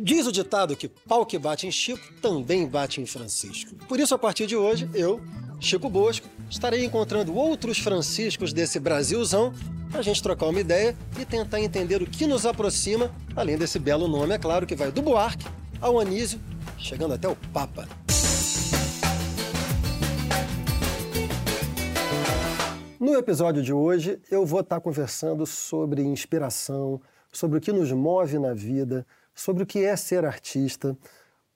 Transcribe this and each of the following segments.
Diz o ditado que pau que bate em Chico também bate em Francisco. Por isso, a partir de hoje, eu, Chico Bosco, estarei encontrando outros Franciscos desse Brasilzão para a gente trocar uma ideia e tentar entender o que nos aproxima, além desse belo nome, é claro, que vai do Buarque ao Anísio, chegando até o Papa. No episódio de hoje, eu vou estar conversando sobre inspiração, sobre o que nos move na vida, sobre o que é ser artista,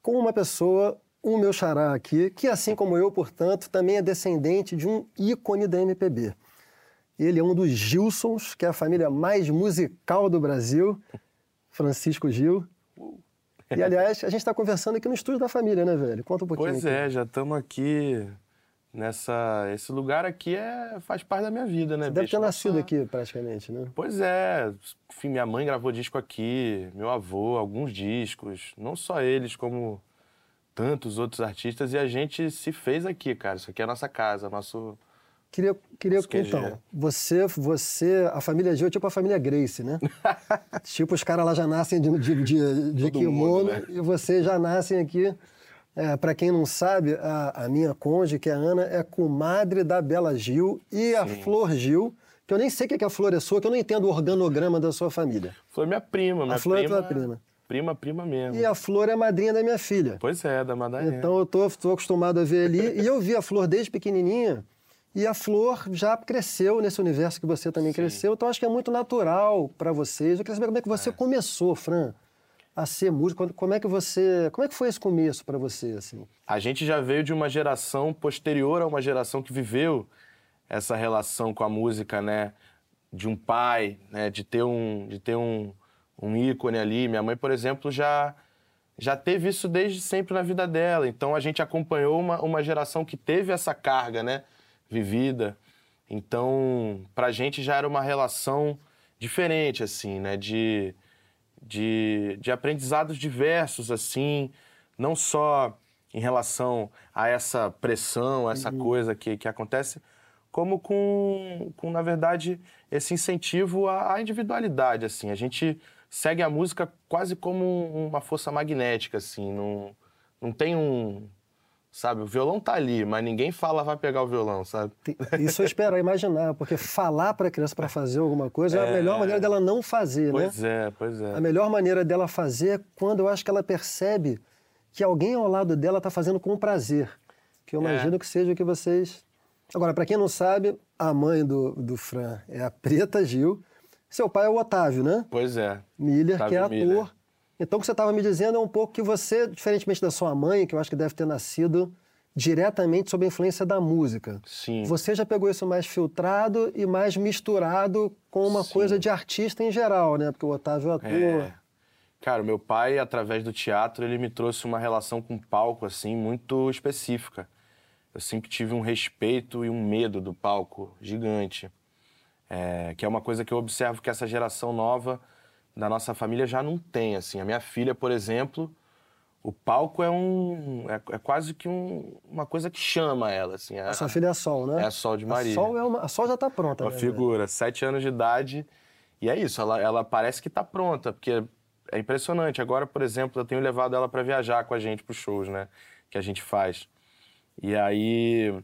com uma pessoa, o meu xará aqui, que assim como eu, portanto, também é descendente de um ícone da MPB. Ele é um dos Gilsons, que é a família mais musical do Brasil, Francisco Gil. E, aliás, a gente está conversando aqui no estúdio da família, né, velho? Conta um pouquinho. Pois aqui. é, já estamos aqui nessa... Esse lugar aqui é, faz parte da minha vida, né, Você deve bicho? ter nascido Nossa- aqui, praticamente, né? Pois é, enfim, minha mãe gravou disco aqui, meu avô, alguns discos, não só eles, como tantos outros artistas, e a gente se fez aqui, cara. Isso aqui é a nossa casa, nosso. Queria, queria então, você, você, a família Gil é tipo a família Grace, né? tipo, os caras lá já nascem de, de, de, de kimono mundo, né? e vocês já nascem aqui. É, para quem não sabe, a, a minha cônjuge, que é a Ana, é comadre da Bela Gil e a Sim. Flor Gil, que eu nem sei o que que a Flor é sua, que eu não entendo o organograma da sua família. Foi minha prima, minha Flor é prima. tua prima. Prima, prima mesmo. E a Flor é a madrinha da minha filha. Pois é, da Madalena. Então eu tô, tô acostumado a ver ali. E eu vi a Flor desde pequenininha. E a Flor já cresceu nesse universo que você também Sim. cresceu. Então acho que é muito natural para vocês. Eu queria saber como é que você começou, Fran, a ser músico. Como é que você, como é que foi esse começo para você assim? A gente já veio de uma geração posterior a uma geração que viveu essa relação com a música, né? De um pai, né? De ter um, de ter um, um ícone ali. Minha mãe, por exemplo, já já teve isso desde sempre na vida dela. Então a gente acompanhou uma, uma geração que teve essa carga, né? Vivida. Então, pra gente já era uma relação diferente, assim, né? De, de, de aprendizados diversos, assim, não só em relação a essa pressão, essa coisa que, que acontece, como com, com, na verdade, esse incentivo à, à individualidade, assim. A gente segue a música quase como um- uma força magnética, assim, não, não tem um... Sabe, o violão tá ali, mas ninguém fala vai pegar o violão, sabe? Isso eu espero imaginar, porque falar para a criança para fazer alguma coisa é. a É. melhor maneira dela não fazer, né? Pois é, pois é. A melhor maneira dela fazer é quando eu acho que ela percebe que alguém ao lado dela está fazendo com prazer. Que eu É. imagino que seja o que vocês. Agora, para quem não sabe, a mãe do, do Fran é a Preta Gil. Seu pai é o Otávio, né? Pois é. Miller, que é Otávio ator. Miller. Então, o que você estava me dizendo é um pouco que você, diferentemente da sua mãe, que eu acho que deve ter nascido diretamente sob a influência da música. Sim. Você já pegou isso mais filtrado e mais misturado com uma Sim. coisa de artista em geral, né? Porque o Otávio é ator. É. Cara, meu pai, através do teatro, ele me trouxe uma relação com o palco, assim, muito específica. Eu sempre tive um respeito e um medo do palco gigante. É, que é uma coisa que eu observo que essa geração nova da nossa família já não tem, assim. A minha filha, por exemplo, o palco é um... é, é quase que um- uma coisa que chama ela, assim. A sua filha é a Sol, né? É a Sol de Maria. A Sol, é uma, a Sol já está pronta, Uma né? figura, sete anos de idade. E é isso, ela, ela parece que tá pronta, porque é impressionante. Agora, por exemplo, eu tenho levado ela para viajar com a gente pros shows, né? Que a gente faz. E aí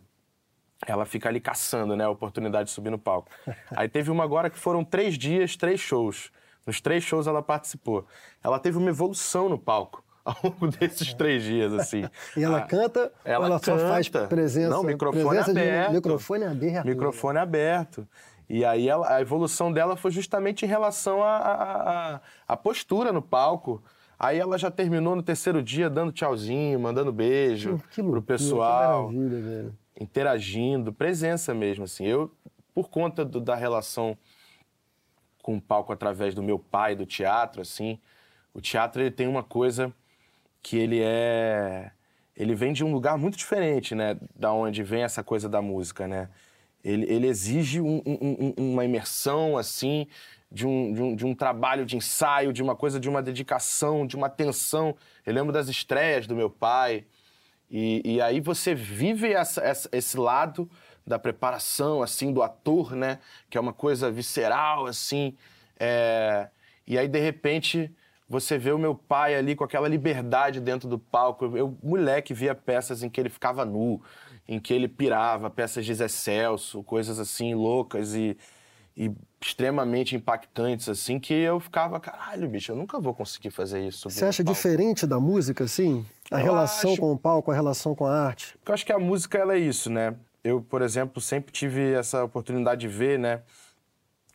ela fica ali caçando, né? A oportunidade de subir no palco. aí teve uma agora que foram três dias, três shows. Nos três shows ela participou. Ela teve uma evolução no palco ao longo desses três dias, assim. E ela Ah, canta ela ela só faz canta. presença? Não, microfone presença de- aberto. microfone aberto. Microfone aberto. E aí ela- a evolução dela foi justamente em relação à postura no palco. Aí ela já terminou no terceiro dia dando tchauzinho, mandando beijo Que loucura, pro pessoal, Que maravilha, velho. interagindo, presença mesmo, assim. Eu, por conta do- da relação com o palco através do meu pai, do teatro, assim, o teatro ele tem uma coisa que ele é ele vem de um lugar muito diferente, né, da onde vem essa coisa da música, né? Ele, ele exige um- um- um- uma imersão assim, de um, de, um, de um trabalho de ensaio, de uma coisa, de uma dedicação, de uma atenção. Eu lembro das estreias do meu pai. E, e aí você vive essa- essa- esse lado da preparação, assim, do ator, né? Que é uma coisa visceral, assim. é, E aí, de repente, você vê o meu pai ali com aquela liberdade dentro do palco. Eu, moleque, via peças em que ele ficava nu, em que ele pirava, peças de Zé Celso, coisas assim loucas e, e extremamente impactantes, assim, que eu ficava, caralho, bicho, eu nunca vou conseguir fazer isso. Você acha diferente da música, assim? A eu relação acho... com o palco, a relação com a arte? Eu acho que a música, ela é isso, né? Eu, por exemplo, sempre tive essa oportunidade de ver, né?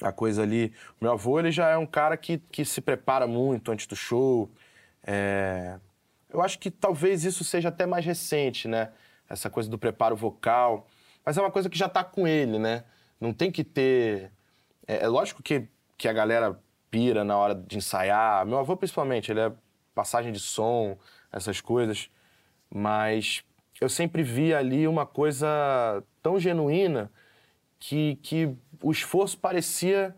a coisa ali. Meu avô, ele já é um cara que, que se prepara muito antes do show. É... Eu acho que talvez isso seja até mais recente, né? Essa coisa do preparo vocal. Mas é uma coisa que já tá com ele, né? Não tem que ter. É, é lógico que, que a galera pira na hora de ensaiar. Meu avô, principalmente, ele é passagem de som, essas coisas. Mas eu sempre vi ali uma coisa tão genuína que, que o esforço parecia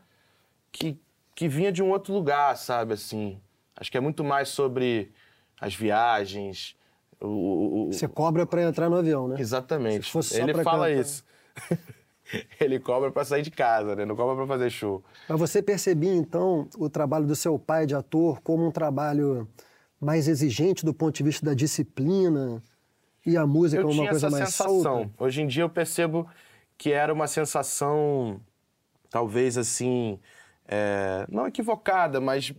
que, que vinha de um outro lugar, sabe? Assim, acho que é muito mais sobre as viagens. O, o, Você cobra para entrar no avião, né? Exatamente. Ele fala cantar. isso. Ele cobra para sair de casa, né? Não cobra para fazer show. Mas você percebia então o trabalho do seu pai de ator como um trabalho mais exigente do ponto de vista da disciplina e a música eu uma coisa mais sensação. solta? Hoje em dia eu percebo que era uma sensação, talvez assim, é, não equivocada, mas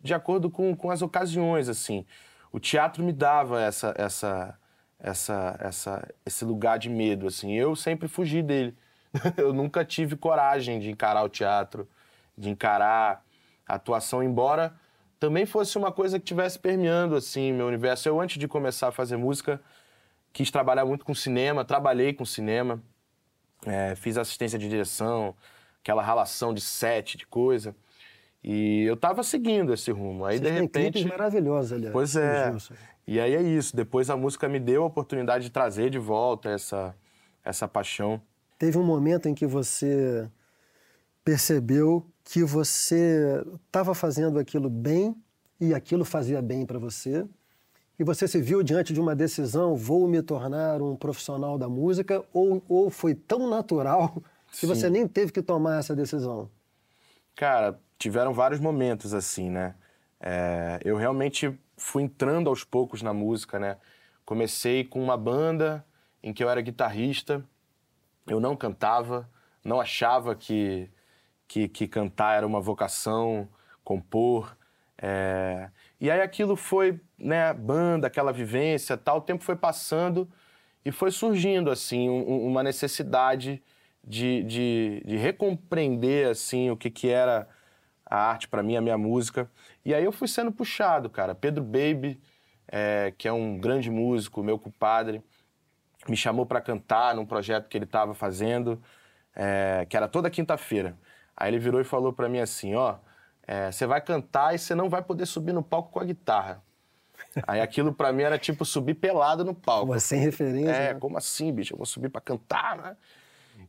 de acordo com, com as ocasiões, assim. O teatro me dava essa, essa, essa, essa, esse lugar de medo, assim. Eu sempre fugi dele. Eu nunca tive coragem de encarar o teatro, de encarar a atuação, embora também fosse uma coisa que tivesse permeando, assim, meu universo. Eu, antes de começar a fazer música, quis trabalhar muito com cinema, trabalhei com cinema, é, fiz assistência de direção, aquela relação de set, de coisa. E eu tava seguindo esse rumo. Aí, Vocês de repente. maravilhosos, aliás. Pois é. E aí é isso. Depois a música me deu a oportunidade de trazer de volta essa, essa paixão. Teve um momento em que você percebeu que você estava fazendo aquilo bem e aquilo fazia bem para você e você se viu diante de uma decisão, vou me tornar um profissional da música, ou, ou foi tão natural que Sim. você nem teve que tomar essa decisão? Cara, tiveram vários momentos assim, né? É, eu realmente fui entrando aos poucos na música, né? Comecei com uma banda em que eu era guitarrista, eu não cantava, não achava que, que, que cantar era uma vocação, compor. É... E aí aquilo foi, né, banda, aquela vivência, tal, o tempo foi passando e foi surgindo, assim, um, uma necessidade de, de, de, recompreender, assim, o que, que era a arte para mim, a minha música. E aí eu fui sendo puxado, cara. Pedro Baby, é, que é um grande músico, meu compadre, me chamou para cantar num projeto que ele estava fazendo, é, que era toda quinta-feira. Aí ele virou e falou para mim assim, ó... É, você vai cantar e você não vai poder subir no palco com a guitarra. Aí aquilo para mim era tipo subir pelado no palco. Como sem referência. É, né? como assim, bicho? Eu vou subir para cantar, né?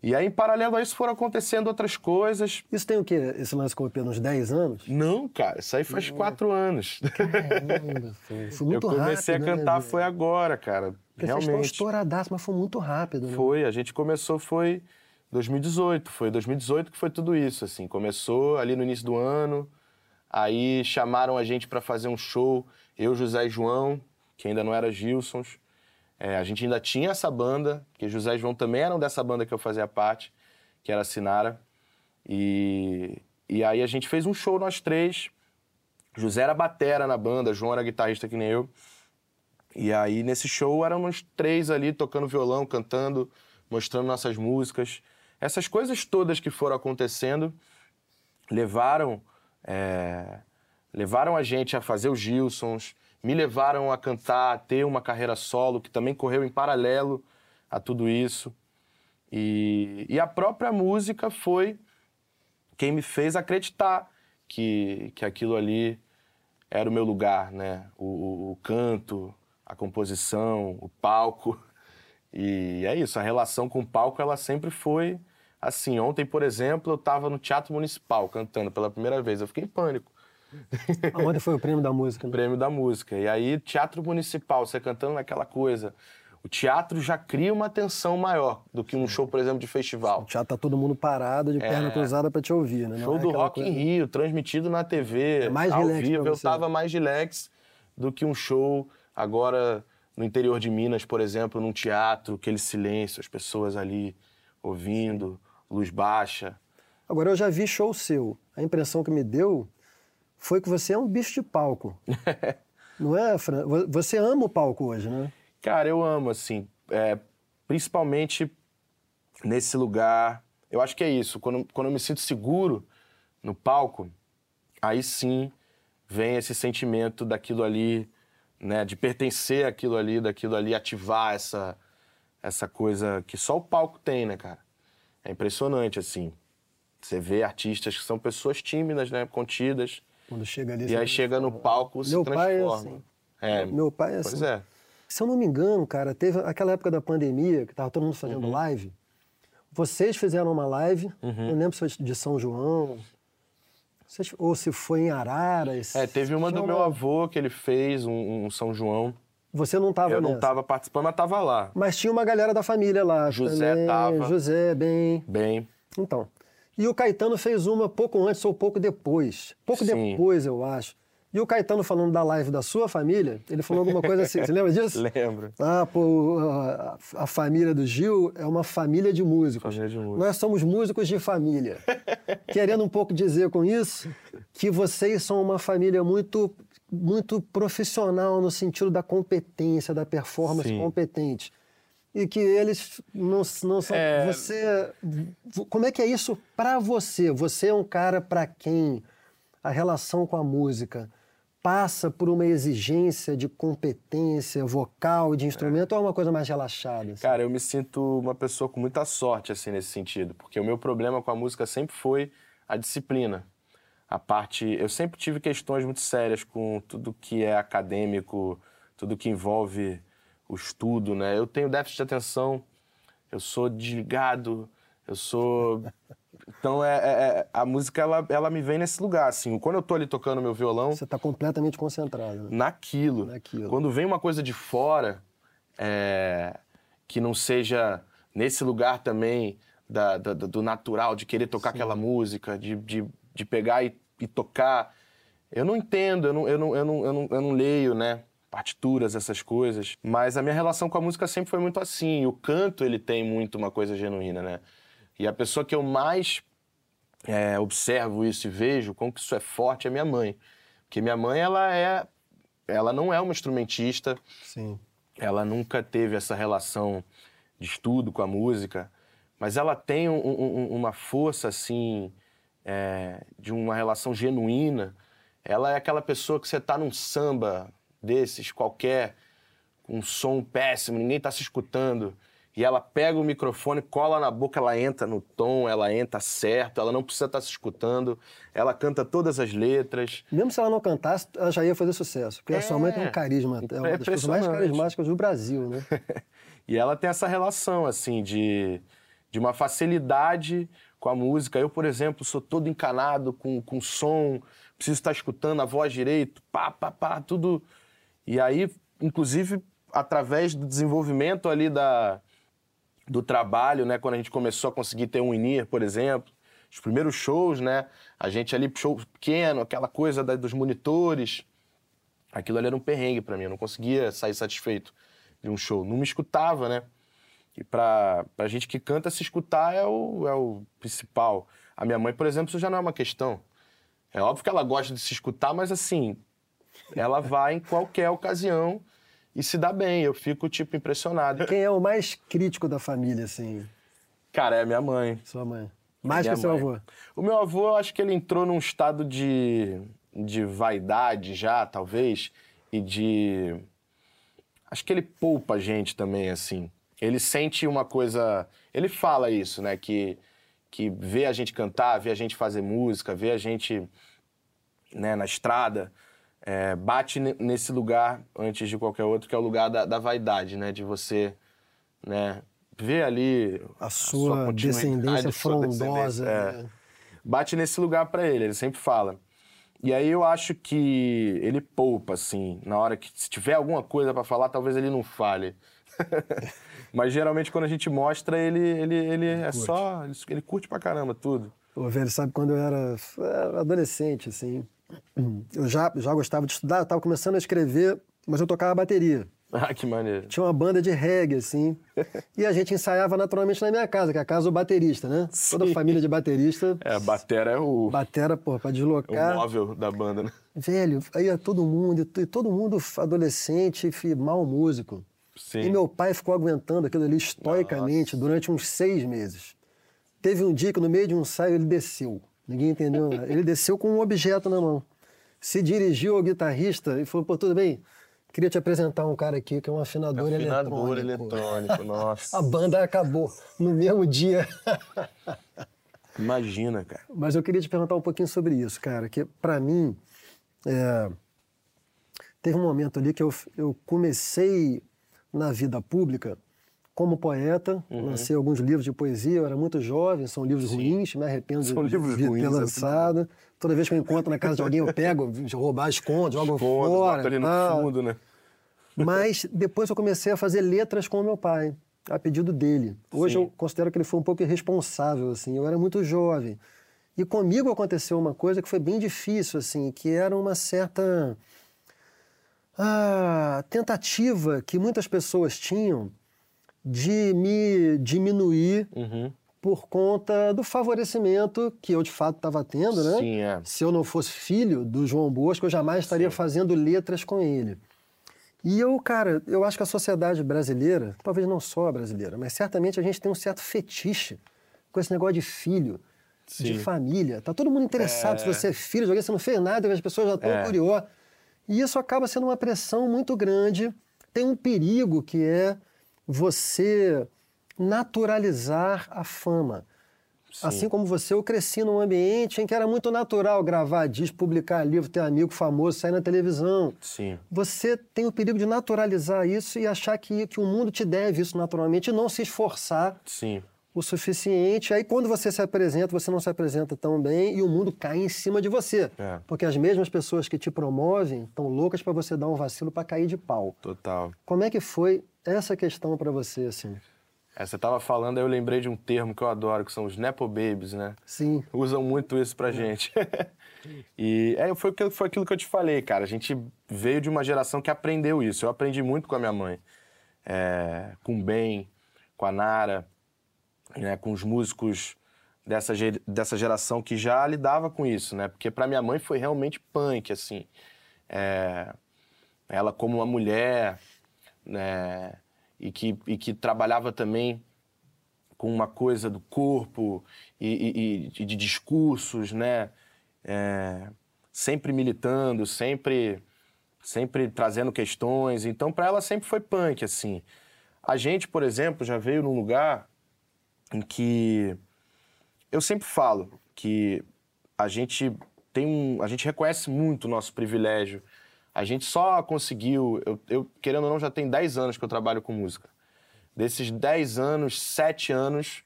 E aí, em paralelo a isso, foram acontecendo outras coisas. Isso tem o quê? Esse lance com o EP uns 10 anos? Não, cara, isso aí faz 4 anos. Caramba, foi, muito rápido. Eu comecei rápido, a né, cantar né? foi agora, cara. Porque Realmente. Vocês estouradaço, mas foi muito rápido, né? Foi, a gente começou, foi 2018. Foi 2018 que foi tudo isso, assim. Começou ali no início do ano, aí chamaram a gente para fazer um show, eu, José e João, que ainda não era Gilsons. É, a gente ainda tinha essa banda, que José e João também eram dessa banda que eu fazia parte, que era a Sinara. E, e aí a gente fez um show nós três. José era batera na banda, João era guitarrista que nem eu. E aí nesse show éramos três ali tocando violão, cantando, mostrando nossas músicas. Essas coisas todas que foram acontecendo levaram é, levaram a gente a fazer os Gilsons, me levaram a cantar, a ter uma carreira solo que também correu em paralelo a tudo isso. E, e a própria música foi quem me fez acreditar que, que aquilo ali era o meu lugar, né? O, o, o canto, a composição, o palco. E é isso, a relação com o palco ela sempre foi assim. Ontem, por exemplo, eu estava no Teatro Municipal cantando pela primeira vez. Eu fiquei em pânico. Ontem foi o prêmio da música, né? Prêmio da música. E aí, Teatro Municipal, você cantando naquela coisa. O teatro já cria uma tensão maior do que um show, por exemplo, de festival. O teatro tá todo mundo parado, de perna É. cruzada pra te ouvir, né? Não Show é do Rock coisa- em Rio, transmitido na TV, É mais ao vivo. Eu tava mais relax do que um show agora no interior de Minas, por exemplo, num teatro, aquele silêncio, as pessoas ali ouvindo, luz baixa. Agora, eu já vi show seu. A impressão que me deu foi que você é um bicho de palco. Não é, Fran? Vo- Você ama o palco hoje, né? Cara, eu amo, assim, é, principalmente nesse lugar. Eu acho que é isso. Quando, quando eu me sinto seguro no palco, aí sim vem esse sentimento daquilo ali, né? De pertencer àquilo ali, daquilo ali, ativar essa, essa coisa que só o palco tem, né, cara? É impressionante, assim. Você vê artistas que são pessoas tímidas, né? Contidas. Quando chega ali. E aí chega no palco, se Meu pai é transforma. assim. É, Meu pai é pois assim. é. Se eu não me engano, cara, teve aquela época da pandemia, que tava todo mundo fazendo Uhum. live. Vocês fizeram uma live, Uhum. não lembro se foi de São João, ou se foi em Araras. É, teve uma do meu avô que ele fez, um, um São João. Você não estava Eu não nessa. tava participando, mas tava lá. Mas tinha uma galera da família lá. José também. tava. José, bem. Bem, Então. E o Caetano fez uma pouco antes ou pouco depois. Pouco Sim. depois, eu acho. E o Caetano falando da live da sua família, ele falou alguma coisa assim. Você lembra disso? lembro. Ah, pô, a, a família do Gil é uma família de músicos. Família de músicos. Nós somos músicos de família. Querendo um pouco dizer com isso que vocês são uma família muito, muito profissional no sentido da competência, da performance Sim. competente. E que eles não, não são. É. Você. Como é que é isso pra você? Você é um cara pra quem a relação com a música passa por uma exigência de competência vocal, de instrumento, ou é uma coisa mais relaxada? assim? Cara, eu me sinto uma pessoa com muita sorte, assim, nesse sentido. Porque o meu problema com a música sempre foi a disciplina. A parte... Eu sempre tive questões muito sérias com tudo que é acadêmico, tudo que envolve o estudo, né? Eu tenho déficit de atenção, eu sou desligado, eu sou... Então, é, é- é- a música, ela, ela me vem nesse lugar, assim. Quando eu tô ali tocando meu violão, Você está completamente concentrado. né? naquilo. Naquilo. Quando vem uma coisa de fora, é, que não seja nesse lugar também da- da- do natural, de querer tocar aquela música, de, de, de pegar e, e tocar. Eu não entendo, eu não, eu, não, eu, não, eu, não, eu não leio, né? Partituras, essas coisas. Mas a minha relação com a música sempre foi muito assim. E o canto, ele tem muito uma coisa genuína, né? E a pessoa que eu mais é, observo isso e vejo como que isso é forte é minha mãe. Porque minha mãe, ela é... Ela não é uma instrumentista, Sim. ela nunca teve essa relação de estudo com a música, mas ela tem um- um- um- uma força, assim, é, de uma relação genuína. Ela é aquela pessoa que você tá num samba desses, qualquer, com um som péssimo, ninguém tá se escutando, e ela pega o microfone, cola na boca, ela entra no tom, ela entra certo, ela não precisa estar se escutando, ela canta todas as letras. Mesmo se ela não cantasse, ela já ia fazer sucesso. Porque a sua mãe tem um É. carisma. É uma É das pessoas mais carismáticas do Brasil, né? E ela tem essa relação, assim, de, de uma facilidade com a música. Eu, por exemplo, sou todo encanado com, com som, preciso estar escutando a voz direito, pá, pá, pá, tudo. E aí, inclusive, através do desenvolvimento ali da, do trabalho, né, quando a gente começou a conseguir ter um INIR, por exemplo, os primeiros shows, né, a gente ali, show pequeno, aquela coisa da- dos monitores, aquilo ali era um perrengue pra mim, eu não conseguia sair satisfeito de um show, não me escutava, né? E pra, pra gente que canta, se escutar é o, é o principal. A minha mãe, por exemplo, isso já não é uma questão. É óbvio que ela gosta de se escutar, mas assim, ela vai em qualquer ocasião e se dá bem. Eu fico, tipo, impressionado. Quem é o mais crítico da família, assim? Cara, é minha mãe. Sua mãe. Mais Minha que seu avô. O meu avô, eu acho que ele entrou num estado de, de vaidade já, talvez, e de. Acho que ele poupa a gente também, assim. Ele sente uma coisa. Ele fala isso, né? Que, que vê a gente cantar, vê a gente fazer música, vê a gente né, na estrada, é, bate ne- nesse lugar antes de qualquer outro, que é o lugar da, da vaidade, né? De você né, ver ali A sua a sua frondosa. descendência, é né? bate nesse lugar pra ele, ele sempre fala. E aí eu acho que ele poupa, assim, na hora que se tiver alguma coisa para falar, talvez ele não fale. Mas geralmente quando a gente mostra, ele, ele, ele é curte. só. Ele, ele curte pra caramba tudo. O velho sabe quando eu era adolescente, assim. Eu já, já gostava de estudar, eu tava começando a escrever, mas eu tocava bateria. Ah, que maneiro. Tinha uma banda de reggae, assim. e a gente ensaiava naturalmente na minha casa, que é a casa do baterista, né? Sim. Toda família de baterista. É, a batera é o. Batera, pô, pra deslocar. É o móvel da banda, né? Velho, aí ia todo mundo, e todo mundo adolescente, mal músico. Sim. E meu pai ficou aguentando aquilo ali estoicamente Nossa. durante uns seis meses. Teve um dia que no meio de um ensaio ele desceu. Ninguém entendeu. ele desceu com um objeto na mão. Se dirigiu ao guitarrista e falou: pô, tudo bem? Queria te apresentar um cara aqui que é um afinador, afinador eletrônico. eletrônico, nossa. A banda acabou no mesmo dia. Imagina, cara. Mas eu queria te perguntar um pouquinho sobre isso, cara, que para mim é... teve um momento ali que eu, eu comecei na vida pública como poeta, uhum. lancei alguns livros de poesia, eu era muito jovem, são livros Sim. ruins, me arrependo são de, livros de ruins, ter lançado. É Toda vez que eu encontro na casa de alguém, eu pego, roubar, escondo, jogo escondo, fora. ali no fundo, né? Mas depois eu comecei a fazer letras com o meu pai, a pedido dele. Hoje Sim. eu considero que ele foi um pouco irresponsável, assim, eu era muito jovem. E comigo aconteceu uma coisa que foi bem difícil, assim, que era uma certa a tentativa que muitas pessoas tinham de me diminuir uhum. por conta do favorecimento que eu de fato estava tendo, né? Sim, é. Se eu não fosse filho do João Bosco, eu jamais estaria Sim. fazendo letras com ele. E eu, cara, eu acho que a sociedade brasileira, talvez não só a brasileira, mas certamente a gente tem um certo fetiche com esse negócio de filho, Sim. de família. Tá todo mundo interessado é... se você é filho de alguém, você não fez nada, as pessoas já estão é. curiosas. E isso acaba sendo uma pressão muito grande. Tem um perigo que é você naturalizar a fama. Sim. Assim como você, eu cresci num ambiente em que era muito natural gravar disco, publicar livro, ter amigo famoso, sair na televisão. Sim. Você tem o perigo de naturalizar isso e achar que, que o mundo te deve isso naturalmente e não se esforçar Sim o suficiente. Aí quando você se apresenta, você não se apresenta tão bem e o mundo cai em cima de você. É. Porque as mesmas pessoas que te promovem estão loucas para você dar um vacilo para cair de pau. Total. Como é que foi essa questão para você, assim? É, você estava falando, aí eu lembrei de um termo que eu adoro, que são os Nepo Babies, né? Sim. Usam muito isso pra gente. e é, foi, foi aquilo que eu te falei, cara. A gente veio de uma geração que aprendeu isso. Eu aprendi muito com a minha mãe. É, com o Ben, com a Nara né, com os músicos dessa, dessa geração que já lidava com isso, né? Porque para minha mãe foi realmente punk, assim. É, ela como uma mulher, né? E que, e que trabalhava também com uma coisa do corpo e, e, e de discursos, né? É, sempre militando, sempre sempre trazendo questões. Então, para ela sempre foi punk, assim. A gente, por exemplo, já veio num lugar em que eu sempre falo que a gente tem um, a gente reconhece muito o nosso privilégio. A gente só conseguiu, eu, eu querendo ou não, já tem 10 anos que eu trabalho com música. Desses 10 anos, 7 anos,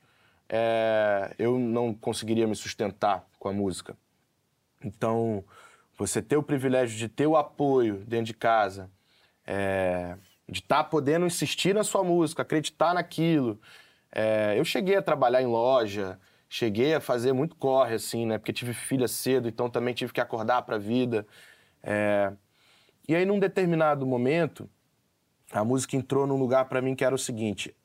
é, eu não conseguiria me sustentar com a música. Então, você ter o privilégio de ter o apoio dentro de casa, é, de estar tá podendo insistir na sua música, acreditar naquilo, é, eu cheguei a trabalhar em loja, cheguei a fazer muito corre, assim, né? Porque tive filha cedo, então também tive que acordar para a vida. É... E aí, num determinado momento, a música entrou num lugar para mim que era o seguinte: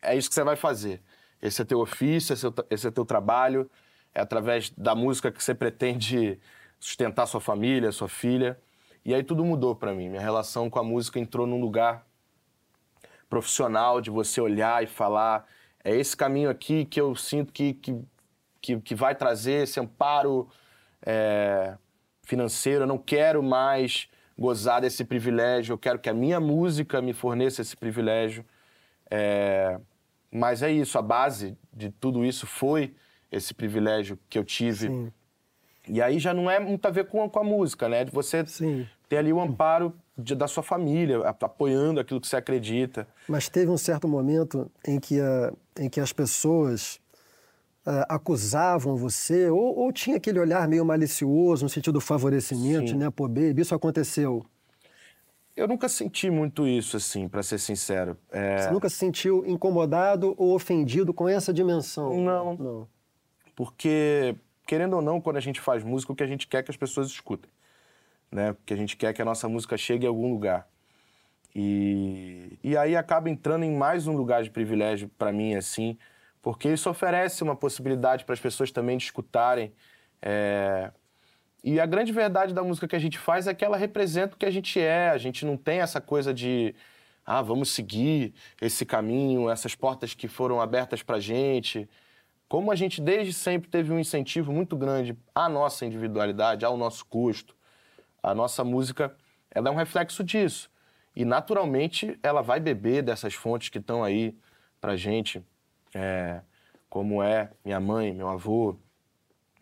é isso que você vai fazer. Esse é teu ofício, esse é, esse é teu trabalho, é através da música que você pretende sustentar sua família, sua filha. E aí tudo mudou para mim. Minha relação com a música entrou num lugar profissional de você olhar e falar é esse caminho aqui que eu sinto que, que, que, que vai trazer esse amparo é, financeiro. Eu não quero mais gozar desse privilégio, eu quero que a minha música me forneça esse privilégio. É, mas é isso, a base de tudo isso foi esse privilégio que eu tive. Sim. E aí já não é muito a ver com, com a música, né? De você Sim. ter ali o amparo de, da sua família, apoiando aquilo que você acredita. Mas teve um certo momento em que, a, em que as pessoas uh, acusavam você? Ou, ou, tinha aquele olhar meio malicioso, no sentido do favorecimento, Sim. né? Pô, baby, isso aconteceu? Eu nunca senti muito isso, assim, para ser sincero. É... Você nunca se sentiu incomodado ou ofendido com essa dimensão? Não. Não. Porque, querendo ou não, quando a gente faz música, o que a gente quer é que as pessoas escutem. Né? Porque a gente quer que a nossa música chegue a algum lugar. E, e aí acaba entrando em mais um lugar de privilégio para mim, assim, porque isso oferece uma possibilidade para as pessoas também de escutarem. É... E a grande verdade da música que a gente faz é que ela representa o que a gente é. A gente não tem essa coisa de, ah, vamos seguir esse caminho, essas portas que foram abertas para gente. Como a gente desde sempre teve um incentivo muito grande à nossa individualidade, ao nosso custo, a nossa música, ela é um reflexo disso. E naturalmente ela vai beber dessas fontes que estão aí para gente é, como é minha mãe, meu avô,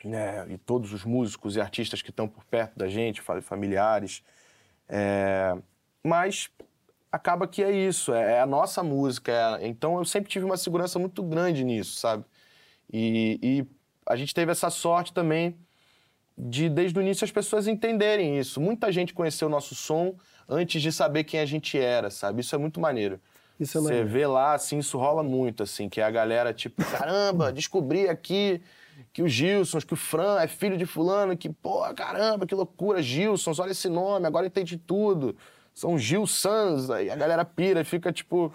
né, e todos os músicos e artistas que estão por perto da gente, familiares. É, mas acaba que é isso, é, é a nossa música. É, então eu sempre tive uma segurança muito grande nisso, sabe? E, e, a gente teve essa sorte também de, desde o início, as pessoas entenderem isso. Muita gente conheceu o nosso som antes de saber quem a gente era, sabe? Isso é muito maneiro. Isso é Você vê lá, assim, isso rola muito, assim, que é a galera, tipo, caramba, descobri aqui que o Gilson, que o Fran é filho de fulano, que, pô, caramba, que loucura, Gilson, olha esse nome, agora entendi tudo. São Gil Sans, aí a galera pira e fica, tipo,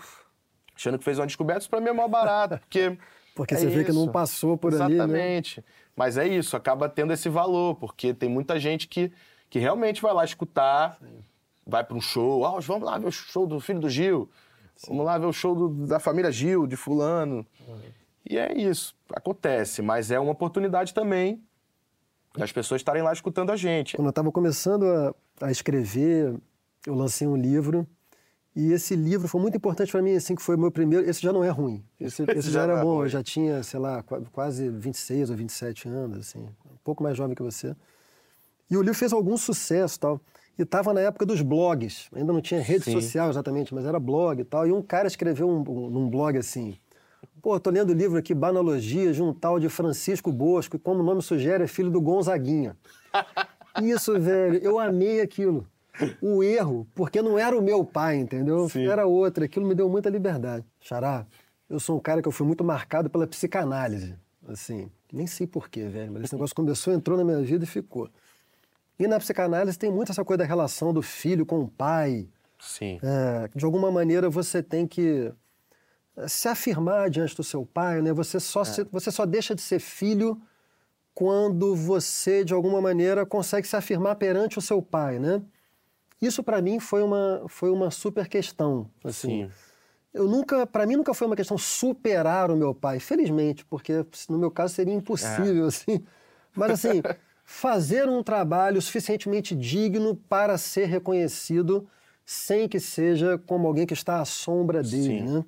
achando que fez uma descoberta, isso pra mim é mó barato, porque... Porque é você vê que não passou por Exatamente. ali, né? Exatamente. Mas é isso, acaba tendo esse valor, porque tem muita gente que, que realmente vai lá escutar, Sim. vai para um show, ah, vamos lá ver o show do filho do Gil. Sim. Vamos lá ver o show do, da família Gil, de fulano. Uhum. E é isso, acontece, mas é uma oportunidade também das pessoas estarem lá escutando a gente. Quando eu estava começando a, a, escrever, eu lancei um livro e esse livro foi muito importante para mim, assim, que foi o meu primeiro. Esse já não é ruim. Esse, esse já, já, era é bom. Ruim. Eu já tinha, sei lá, quase 26 ou 27 anos, assim, um pouco mais jovem que você. E o livro fez algum sucesso, tal. E estava na época dos blogs. Ainda não tinha rede Sim. social exatamente, mas era blog e tal. E um cara escreveu um, um, num blog assim: Pô, tô lendo o livro aqui, Banologia, de um tal de Francisco Bosco, e como o nome sugere, é filho do Gonzaguinha. Isso, velho, eu amei aquilo. O erro, porque não era o meu pai, entendeu? Sim. Era outro. Aquilo me deu muita liberdade. Xará, eu sou um cara que eu fui muito marcado pela psicanálise. Assim, nem sei porquê, velho, mas esse negócio começou, entrou na minha vida e ficou. E na psicanálise tem muito essa coisa da relação do filho com o pai. Sim. É, de alguma maneira você tem que é, se afirmar diante do seu pai, né? Você só, é. se, você só deixa de ser filho quando você, de alguma maneira, consegue se afirmar perante o seu pai, né? Isso para mim foi uma, foi uma super questão, assim. Sim. Eu nunca, para mim nunca foi uma questão superar o meu pai, felizmente, porque no meu caso seria impossível, é. assim. Mas assim, fazer um trabalho suficientemente digno para ser reconhecido sem que seja como alguém que está à sombra dele, Sim. né?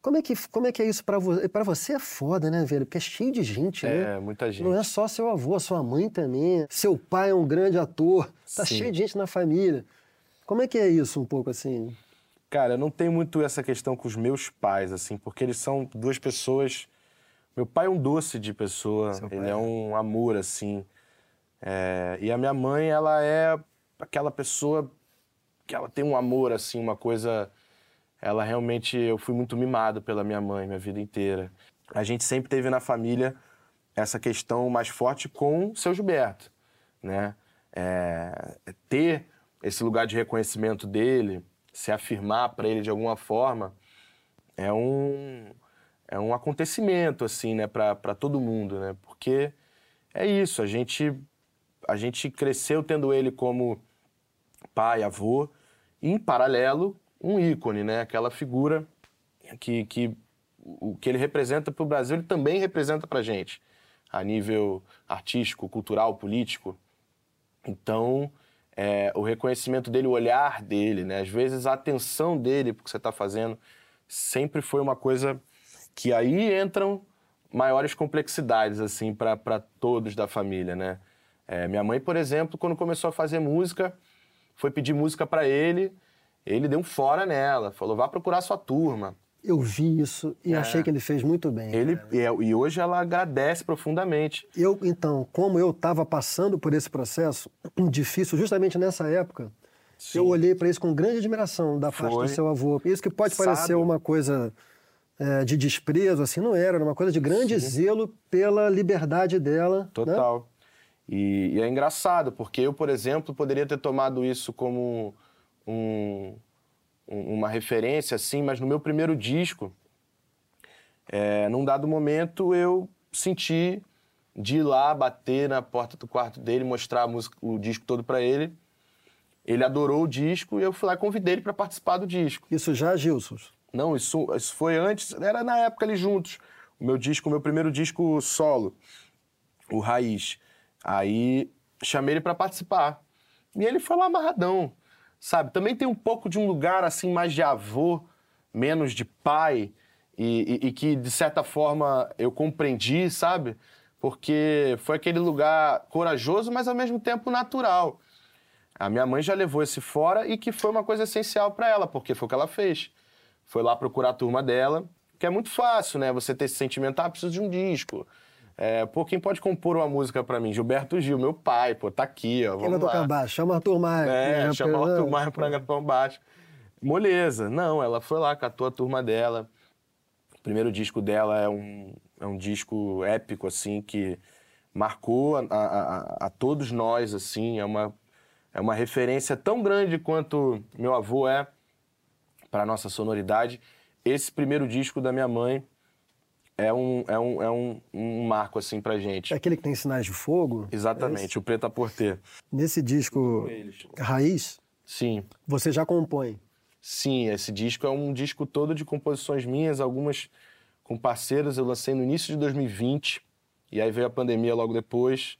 Como é que, como é, que é isso para você? Para você é foda, né, velho? Porque é cheio de gente, é, né? É, muita gente. Não é só seu avô, sua mãe também. Seu pai é um grande ator. Tá Sim. cheio de gente na família. Como é que é isso um pouco assim? Cara, eu não tenho muito essa questão com os meus pais, assim, porque eles são duas pessoas meu pai é um doce de pessoa, ele é, é um amor, assim. É, e a minha mãe, ela é aquela pessoa que ela tem um amor, assim, uma coisa. Ela realmente. Eu fui muito mimado pela minha mãe minha vida inteira. A gente sempre teve na família essa questão mais forte com o seu Gilberto, né? É, ter esse lugar de reconhecimento dele, se afirmar para ele de alguma forma, é um é um acontecimento, assim, né, para todo mundo, né? Porque é isso, a gente, a gente cresceu tendo ele como pai, avô, e em paralelo, um ícone, né? Aquela figura que, que o que ele representa para o Brasil, ele também representa para a gente, a nível artístico, cultural, político. Então, é, o reconhecimento dele, o olhar dele, né? Às vezes a atenção dele para o que você está fazendo sempre foi uma coisa que aí entram maiores complexidades, assim, para todos da família, né? É, minha mãe, por exemplo, quando começou a fazer música, foi pedir música para ele, ele deu um fora nela, falou, vá procurar sua turma. Eu vi isso e É. achei que ele fez muito bem. Ele, e, é- e hoje ela agradece profundamente. Eu, então, como eu estava passando por esse processo difícil justamente nessa época, Sim. eu olhei para isso com grande admiração da parte Foi. do seu avô. Isso que pode parecer Sábio. uma coisa é, de desprezo, assim, não era, era uma coisa de grande zelo pela liberdade dela. né? Total. E, e é engraçado, porque eu, por exemplo, poderia ter tomado isso como um- um- uma referência, assim, mas no meu primeiro disco, é, num dado momento, eu senti de ir lá, bater na porta do quarto dele, mostrar música, o disco todo pra ele. Ele adorou o disco e eu fui lá e convidei ele para participar do disco. Isso já, Gilson. Não, isso, isso foi antes, era na época ali juntos. O meu disco, o meu primeiro disco solo, o Raiz. Aí chamei ele pra participar. E ele foi lá amarradão, sabe? Também tem um pouco de um lugar assim mais de avô, menos de pai, e, e- e que de certa forma eu compreendi, sabe? Porque foi aquele lugar corajoso, mas ao mesmo tempo natural. A minha mãe já levou esse fora e que foi uma coisa essencial pra ela, porque foi o que ela fez. Foi lá procurar a turma dela, que é muito fácil, né? Você ter esse sentimento, ah, preciso de um disco. É, pô, quem pode compor uma música pra mim? Gilberto Gil, meu pai, pô, tá aqui, ó. Quem vai Vamos tocar baixo? Chama Arthur Maia. É, né? chama Arthur Maia pra gravar um baixo. Moleza. Não, ela foi lá, catou a turma dela. O primeiro disco dela é um, é um disco épico, assim, que marcou a, a- a- a todos nós, assim. É uma, é uma referência tão grande quanto meu avô é para nossa sonoridade. Esse primeiro disco da minha mãe é um, é um, é um, um marco, assim, pra gente. É aquele que tem sinais de fogo. Exatamente, o Preta Porter. Nesse disco Raiz, Sim. você já compõe. Sim, esse disco é um disco todo de composições minhas, algumas com parceiros. Eu lancei no início de 2020 e aí veio a pandemia logo depois.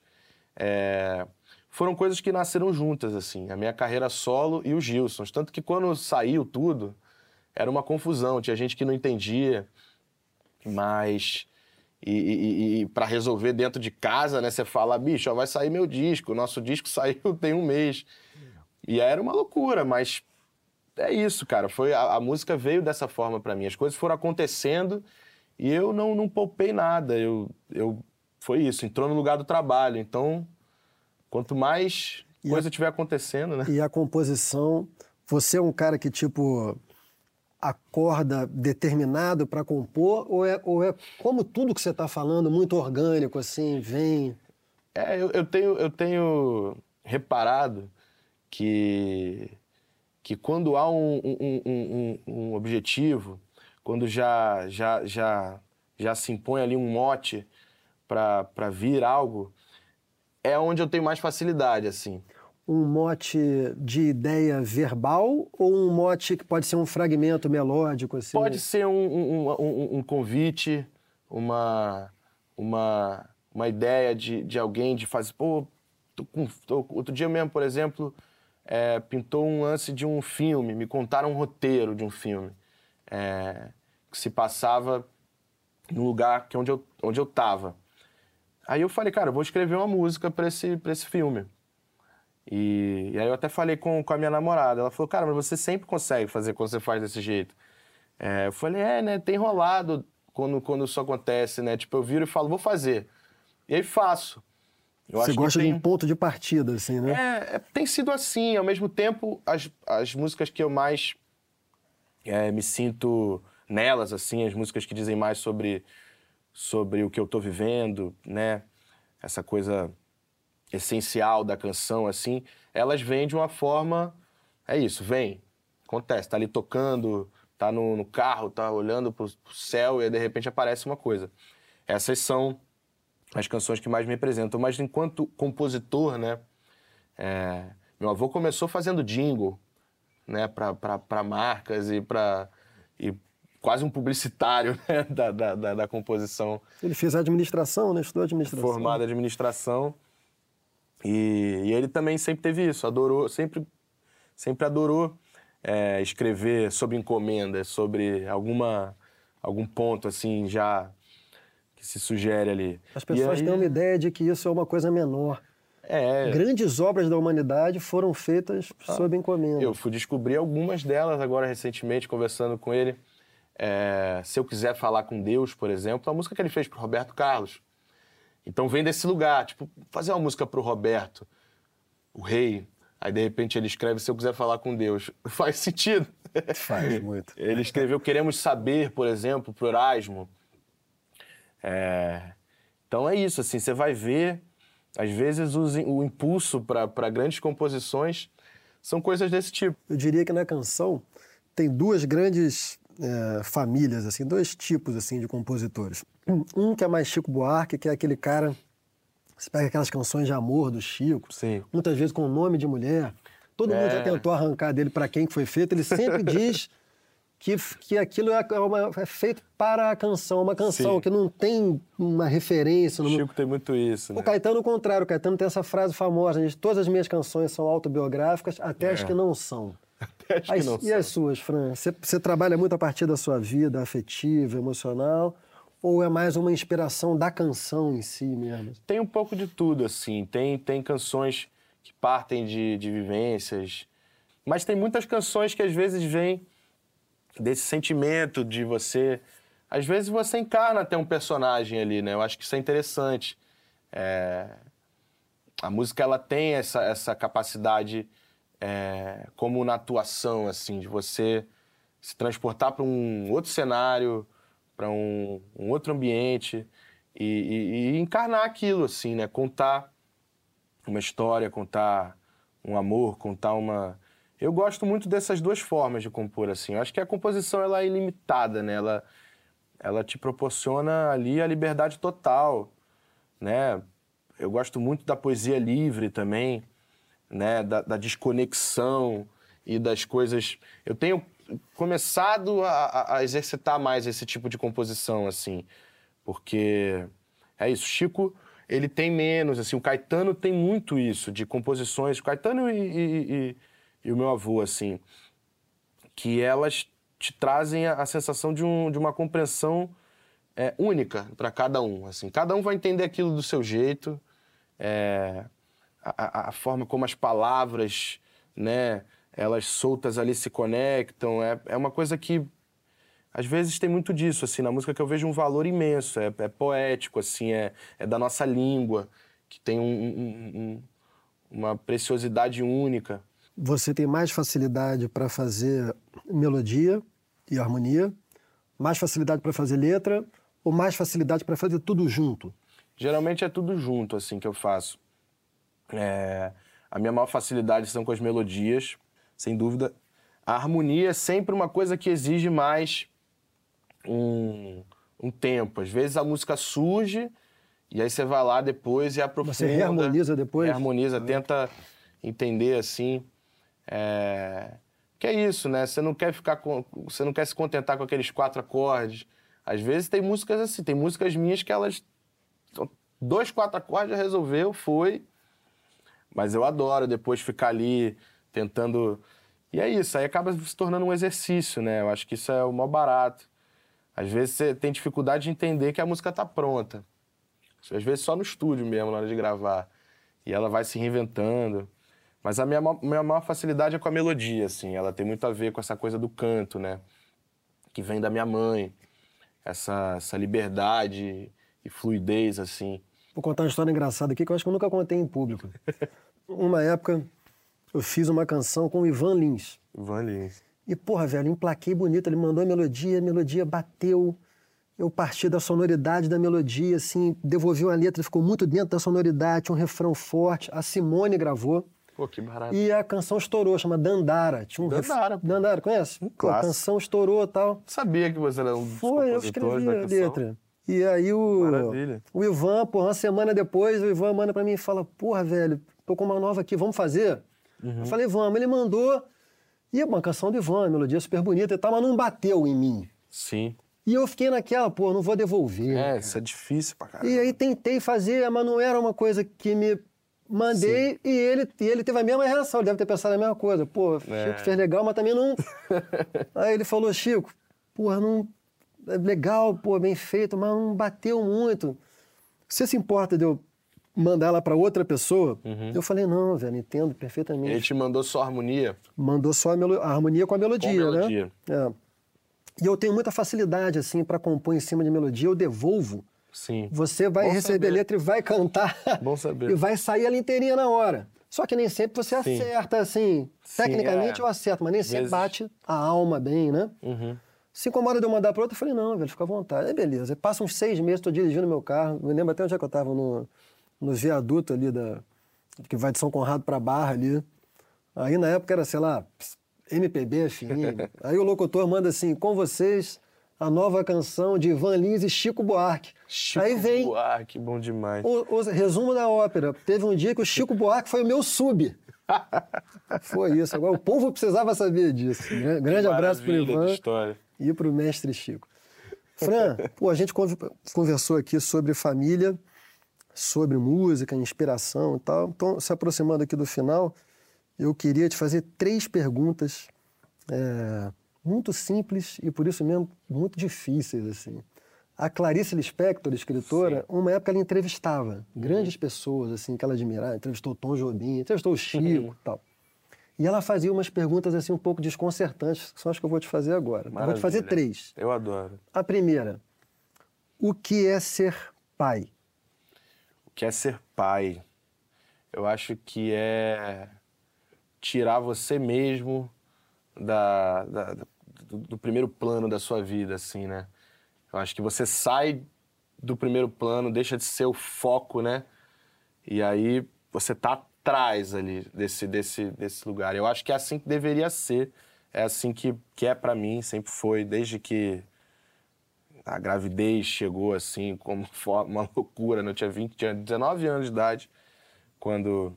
É, Foram coisas que nasceram juntas, assim, a minha carreira solo e o Gilson. Tanto que quando saiu tudo, era uma confusão. Tinha gente que não entendia, mas. E, e, e para resolver dentro de casa, né? Você fala, bicho, ó, vai sair meu disco. O nosso disco saiu tem um mês. E aí era uma loucura, mas é isso, cara. Foi a, a música veio dessa forma pra mim. As coisas foram acontecendo e eu não, não poupei nada. Eu, eu foi isso. Entrou no lugar do trabalho. Então, quanto mais E coisa tiver acontecendo, né? E a composição, você é um cara que, tipo, acorda determinado para compor ou é, ou é como tudo que você está falando, muito orgânico, assim, vem... É, eu, eu tenho, eu tenho reparado que, que quando há um, um, um- um- um objetivo, quando já, já, já, já se impõe ali um mote para vir algo, é onde eu tenho mais facilidade, assim. Um mote de ideia verbal ou um mote que pode ser um fragmento melódico, assim? Pode ser um, um, um- um- convite, uma, uma, uma ideia de, de alguém de fazer. Pô, tô com- tô- outro dia mesmo, por exemplo, é, pintou um lance de um filme, me contaram um roteiro de um filme é, que se passava no lugar que onde eu, onde eu. Aí eu falei, cara, eu vou escrever uma música para esse, esse filme. E, e aí eu até falei com, com a minha namorada. Ela falou, cara, mas você sempre consegue fazer quando você faz desse jeito. É, eu falei, é, né? Tem rolado quando, quando isso acontece, né? Tipo, eu viro e falo, vou fazer. E aí faço. Eu Você gosta tem- de um ponto de partida, assim, né? é, é, tem sido assim. Ao mesmo tempo, as, as músicas que eu mais é, me sinto nelas, assim, as músicas que dizem mais sobre, sobre o que eu tô vivendo, né? Essa coisa essencial da canção, assim, elas vêm de uma forma. É isso, vem, acontece, tá ali tocando, tá no, no carro, tá olhando pro, pro céu e aí, de repente aparece uma coisa. Essas são as canções que mais me representam. Mas enquanto compositor, né? é, meu avô começou fazendo jingle, né? Para marcas e para e quase um publicitário né, da, da, da, da composição Ele fez administração, né? Estudou administração. formada em administração. E, e ele também sempre teve isso, adorou, sempre, sempre adorou é, escrever sobre encomenda, sobre alguma, algum ponto assim já que se sugere ali. As pessoas aí- têm uma ideia de que isso é uma coisa menor. É, Grandes obras da humanidade foram feitas sob encomenda. eu fui descobrir algumas delas agora recentemente, conversando com ele. é, Se Eu Quiser Falar com Deus, por exemplo, a música que ele fez pro Roberto Carlos. Então vem desse lugar, tipo, fazer uma música pro Roberto, o rei, aí de repente ele escreve Se Eu Quiser Falar com Deus. Faz sentido. Faz muito. Ele escreveu Queremos Saber, por exemplo, pro Erasmo. É... Então é isso, assim, você vai ver, às vezes o, o impulso para grandes composições são coisas desse tipo. Eu diria que na canção tem duas grandes é, famílias, assim, dois tipos assim de compositores. Um que é mais Chico Buarque, que é aquele cara. Você pega aquelas canções de amor do Chico, Sim. muitas vezes com o nome de mulher. Todo é. mundo já tentou arrancar dele para quem foi feito. Ele sempre diz que, que aquilo é, é uma, é, feito para a canção, uma canção Sim. que não tem uma referência. O Chico tem muito isso. Né? O Caetano, o contrário, o Caetano tem essa frase famosa: de todas as minhas canções são autobiográficas, até é. as que não são. Até as, as que não e são. as suas, Fran? Você, você trabalha muito a partir da sua vida afetiva, emocional? Ou é mais uma inspiração da canção em si mesmo? Tem um pouco de tudo, assim. Tem, tem canções que partem de, de vivências, mas tem muitas canções que às vezes vêm desse sentimento de você. Às vezes você encarna até um personagem ali, né? Eu acho que isso é interessante. É... A música ela tem essa, essa capacidade, é... como na atuação, assim, de você se transportar para um outro cenário, para um, um, outro ambiente e, e, e, encarnar aquilo, assim, né? Contar uma história, contar um amor, contar uma eu gosto muito dessas duas formas de compor, assim. Eu acho que a composição ela é ilimitada, né? Ela, ela te proporciona ali a liberdade total, né? Eu gosto muito da poesia livre também, né? Da, da desconexão e das coisas. Eu tenho começado a, a, exercitar mais esse tipo de composição, assim, porque é isso. Chico ele tem menos, assim. O Caetano tem muito isso de composições. O Caetano e, e, e e o meu avô, assim, que elas te trazem a, a sensação de, um, de uma compreensão é, única para cada um. Assim, cada um vai entender aquilo do seu jeito, é, a, a, forma como as palavras, né, elas soltas ali se conectam. É, é uma coisa que às vezes tem muito disso assim na música que eu vejo um valor imenso. É, é poético, assim, é, é da nossa língua que tem um, um, um, uma preciosidade única você tem mais facilidade para fazer melodia e harmonia, mais facilidade para fazer letra ou mais facilidade para fazer tudo junto? Geralmente é tudo junto, assim, que eu faço. É... A minha maior facilidade são com as melodias, sem dúvida. A harmonia é sempre uma coisa que exige mais um, um tempo. Às vezes a música surge e aí você vai lá depois e aprofunda. Você reharmoniza depois? Reharmoniza, tenta entender assim. É... Que é isso, né? Você não quer ficar com... Você não quer se contentar com aqueles quatro acordes. Às vezes tem músicas assim, tem músicas minhas que elas. Dois, quatro acordes já resolveu, foi. Mas eu adoro depois ficar ali tentando. E é isso, aí acaba se tornando um exercício, né? Eu acho que isso é o maior barato. Às vezes você tem dificuldade de entender que a música está pronta. Às vezes só no estúdio mesmo, na hora de gravar. E ela vai se reinventando. Mas a minha, minha maior facilidade é com a melodia, assim. Ela tem muito a ver com essa coisa do canto, né? Que vem da minha mãe. Essa, essa liberdade e fluidez, assim. Vou contar uma história engraçada aqui que eu acho que eu nunca contei em público. uma época, eu fiz uma canção com o Ivan Lins. Ivan Lins. E, porra, velho, emplaquei bonito. Ele mandou a melodia, a melodia bateu. Eu parti da sonoridade da melodia, assim, devolvi uma letra, ficou muito dentro da sonoridade, um refrão forte. A Simone gravou. Pô, que barato. E a canção estourou, chama Dandara. Tinha um Dandara. Ref... Dandara, conhece? Um Pô, a canção estourou e tal. Sabia que você era um dos Foi, eu escrevi a letra. E aí o, Maravilha. o Ivan, por uma semana depois, o Ivan manda pra mim e fala, porra, velho, tô com uma nova aqui, vamos fazer? Uhum. Eu falei, vamos. Ele mandou, e uma canção do Ivan, melodia super bonita e tal, mas não bateu em mim. Sim. E eu fiquei naquela, pô, não vou devolver. É, cara. isso é difícil pra caramba. E aí tentei fazer, mas não era uma coisa que me Mandei e ele, e ele teve a mesma reação, ele deve ter pensado a mesma coisa. Pô, Chico é. fez legal, mas também não. Aí ele falou: Chico, porra, não. É legal, pô, bem feito, mas não bateu muito. Você se importa de eu mandar ela para outra pessoa? Uhum. Eu falei: não, velho, entendo perfeitamente. Ele te mandou só a harmonia? Mandou só a, a harmonia com a melodia, com a melodia. né? É. E eu tenho muita facilidade, assim, para compor em cima de melodia, eu devolvo. Sim. Você vai Bom receber a saber. letra e vai cantar. Bom saber. e vai sair ela inteirinha na hora. Só que nem sempre você Sim. acerta, assim. Sim, Tecnicamente é. eu acerto, mas nem sempre Vezes- bate a alma bem, né? Uhum. Se incomoda de eu mandar para outra, eu falei, não, velho, fica à vontade. Aí beleza. Passa uns seis meses, tô dirigindo meu carro. Me lembro até onde é que eu tava, no, no viaduto ali da. que vai de São Conrado pra Barra ali. Aí na época era, sei lá, MPB, FM. Aí o locutor manda assim, com vocês, a nova canção de Ivan Lins e Chico Buarque. Chico Aí vem Buarque, bom demais. o, o resumo da ópera. Teve um dia que o Chico Buarque foi o meu sub. Foi isso. Agora o povo precisava saber disso. Gra- Grande abraço pro Maravilha Ivan e para o mestre Chico. Fran, pô, a gente conv- conversou aqui sobre família, sobre música, inspiração e tal. Então, se aproximando aqui do final, eu queria te fazer três perguntas é, muito simples e, por isso mesmo, muito difíceis. assim. A Clarice Lispector, escritora, uma época ela entrevistava grandes pessoas assim que ela admirava. Entrevistou o Tom Jobim, entrevistou o Chico e tal. E ela fazia umas perguntas assim um pouco desconcertantes, que são as que eu vou te fazer agora. Eu vou te fazer Maravilha. três. Eu adoro. A primeira, o que é ser pai? Que é ser pai? Eu acho que é tirar você mesmo da, da- do, do primeiro plano da sua vida, assim, né? Eu acho que você sai do primeiro plano, deixa de ser o foco, né? E aí você tá atrás ali desse, desse, desse lugar. Eu acho que é assim que deveria ser. É assim que, que é pra mim, sempre foi, desde que a gravidez chegou assim como uma loucura, né? Eu tinha 20, tinha 19 anos de idade quando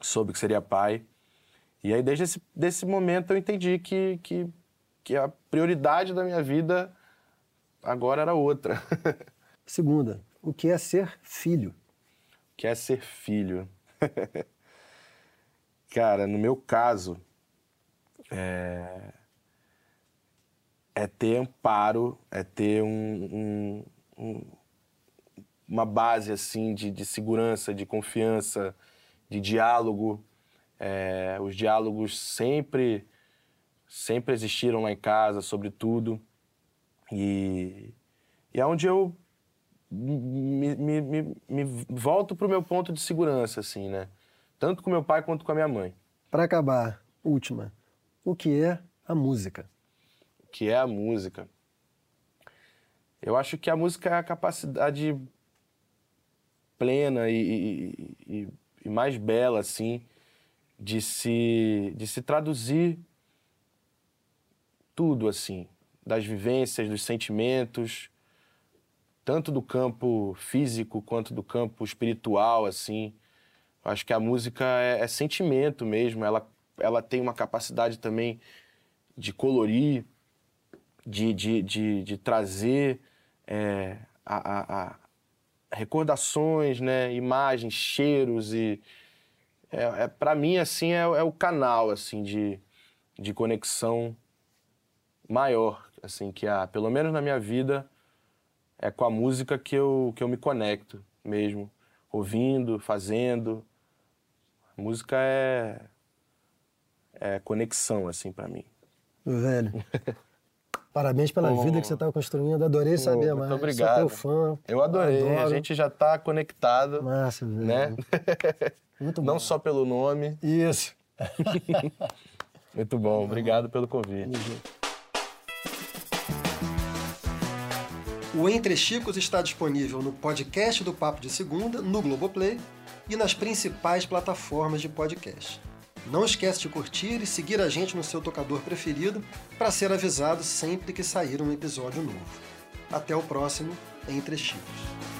soube que seria pai. E aí desde esse desse momento eu entendi que, que, que a prioridade da minha vida agora era outra, Segunda, o que é ser filho? que é ser filho. Cara, no meu caso, é, é ter amparo, é ter um, um- um- uma base assim de, de segurança, de confiança, de diálogo. É, os diálogos sempre, sempre existiram lá em casa, sobre tudo. E, e é onde eu me, me, me, me volto pro meu ponto de segurança, assim, né? Tanto com meu pai quanto com a minha mãe. Para acabar, última, o que é a música? Que é a música. Eu acho que a música é a capacidade plena e, e- e- mais bela, assim, de se, de se traduzir tudo, assim, das vivências, dos sentimentos, tanto do campo físico quanto do campo espiritual, assim. Acho que a música é, é sentimento mesmo, ela, ela tem uma capacidade também de colorir, de, de, de, de trazer é, a, a- a recordações, né, imagens, cheiros e é, é, para mim assim é, é o canal assim de, de conexão maior assim que há, pelo menos na minha vida é com a música que eu que eu me conecto mesmo, ouvindo, fazendo. A música é é conexão assim para mim. Velho. Parabéns pela Pô. vida que você está construindo. Adorei saber Pô, mais. muito Sou obrigado. teu fã. Eu adorei, a Adoro. gente já tá conectado, Massa, velho. né? Muito bom. Não só pelo nome. Isso. Muito bom, obrigado pelo convite. O Entre Chicos está disponível no podcast do Papo de Segunda, no Globoplay e nas principais plataformas de podcast. Não esquece de curtir e seguir a gente no seu tocador preferido para ser avisado sempre que sair um episódio novo. Até o próximo Entre Chicos.